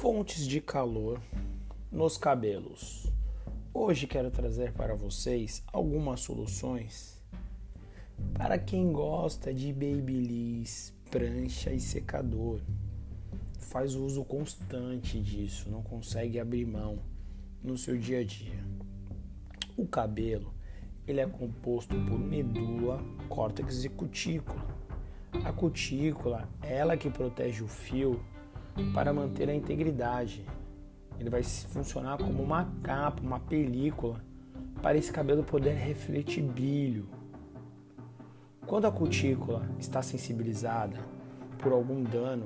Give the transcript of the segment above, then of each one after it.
Fontes de calor nos cabelos. Hoje quero trazer para vocês algumas soluções para quem gosta de babyliss, prancha e secador. Faz uso constante disso, não consegue abrir mão no seu dia a dia. O cabelo, ele é composto por medula, córtex e cutícula. A cutícula ela que protege o fio para manter a integridade. Ele vai funcionar como uma capa, uma película, para esse cabelo poder refletir brilho. Quando a cutícula está sensibilizada por algum dano,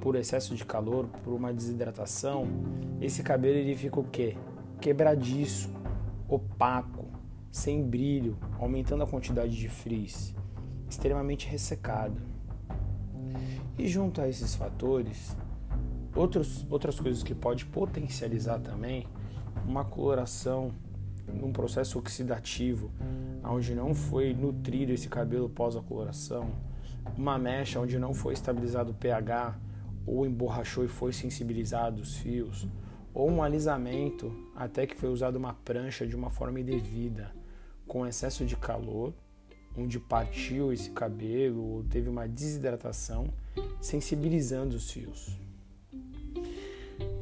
por excesso de calor, por uma desidratação, esse cabelo ele fica o quê? Quebradiço, opaco, sem brilho, aumentando a quantidade de frizz, extremamente ressecado. E junto a esses fatores, outros, outras coisas que pode potencializar também uma coloração num processo oxidativo, onde não foi nutrido esse cabelo pós a coloração, uma mecha onde não foi estabilizado o pH ou emborrachou e foi sensibilizado os fios, ou um alisamento até que foi usada uma prancha de uma forma indevida, com excesso de calor onde partiu esse cabelo ou teve uma desidratação, sensibilizando os fios.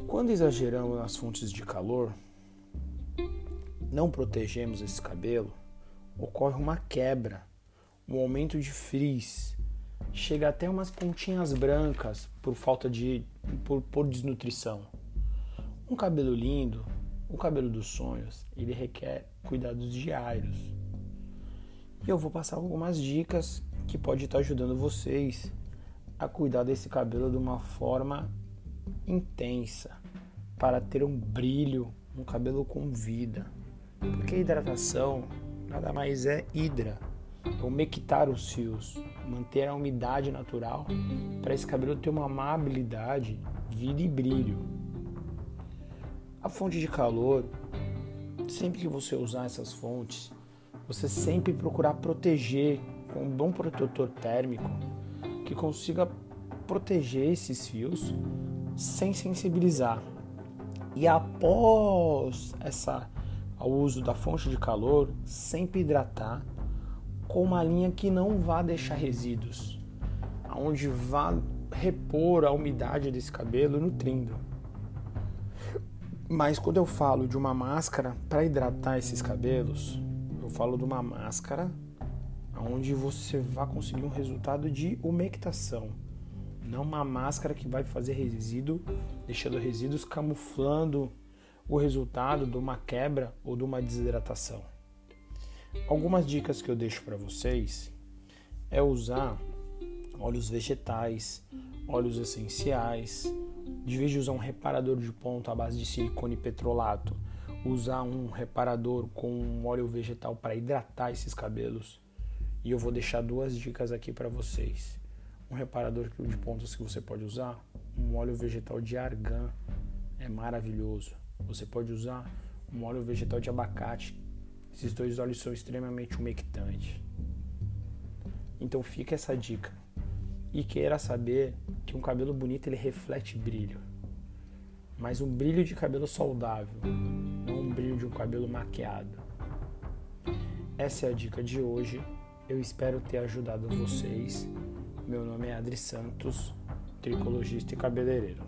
Quando exageramos nas fontes de calor, não protegemos esse cabelo, ocorre uma quebra, um aumento de frizz, chega até umas pontinhas brancas por falta de por, por desnutrição. Um cabelo lindo, o cabelo dos sonhos, ele requer cuidados diários eu vou passar algumas dicas que pode estar ajudando vocês a cuidar desse cabelo de uma forma intensa, para ter um brilho, um cabelo com vida. Porque hidratação nada mais é hidra, é umectar os fios, manter a umidade natural para esse cabelo ter uma amabilidade, vida e brilho. A fonte de calor, sempre que você usar essas fontes, você sempre procurar proteger com um bom protetor térmico que consiga proteger esses fios sem sensibilizar. E após essa o uso da fonte de calor, sempre hidratar com uma linha que não vá deixar resíduos, aonde vá repor a umidade desse cabelo nutrindo. Mas quando eu falo de uma máscara para hidratar esses cabelos, eu falo de uma máscara onde você vai conseguir um resultado de umectação. Não uma máscara que vai fazer resíduo, deixando resíduos camuflando o resultado de uma quebra ou de uma desidratação. Algumas dicas que eu deixo para vocês é usar óleos vegetais, óleos essenciais, de vez de usar um reparador de ponto à base de silicone petrolato usar um reparador com óleo vegetal para hidratar esses cabelos. E eu vou deixar duas dicas aqui para vocês. Um reparador de pontas que você pode usar, um óleo vegetal de argan, é maravilhoso. Você pode usar um óleo vegetal de abacate. Esses dois óleos são extremamente umectantes. Então fica essa dica. E queira saber que um cabelo bonito ele reflete brilho mas um brilho de cabelo saudável, não um brilho de um cabelo maquiado. Essa é a dica de hoje. Eu espero ter ajudado vocês. Meu nome é Adri Santos, tricologista e cabeleireiro.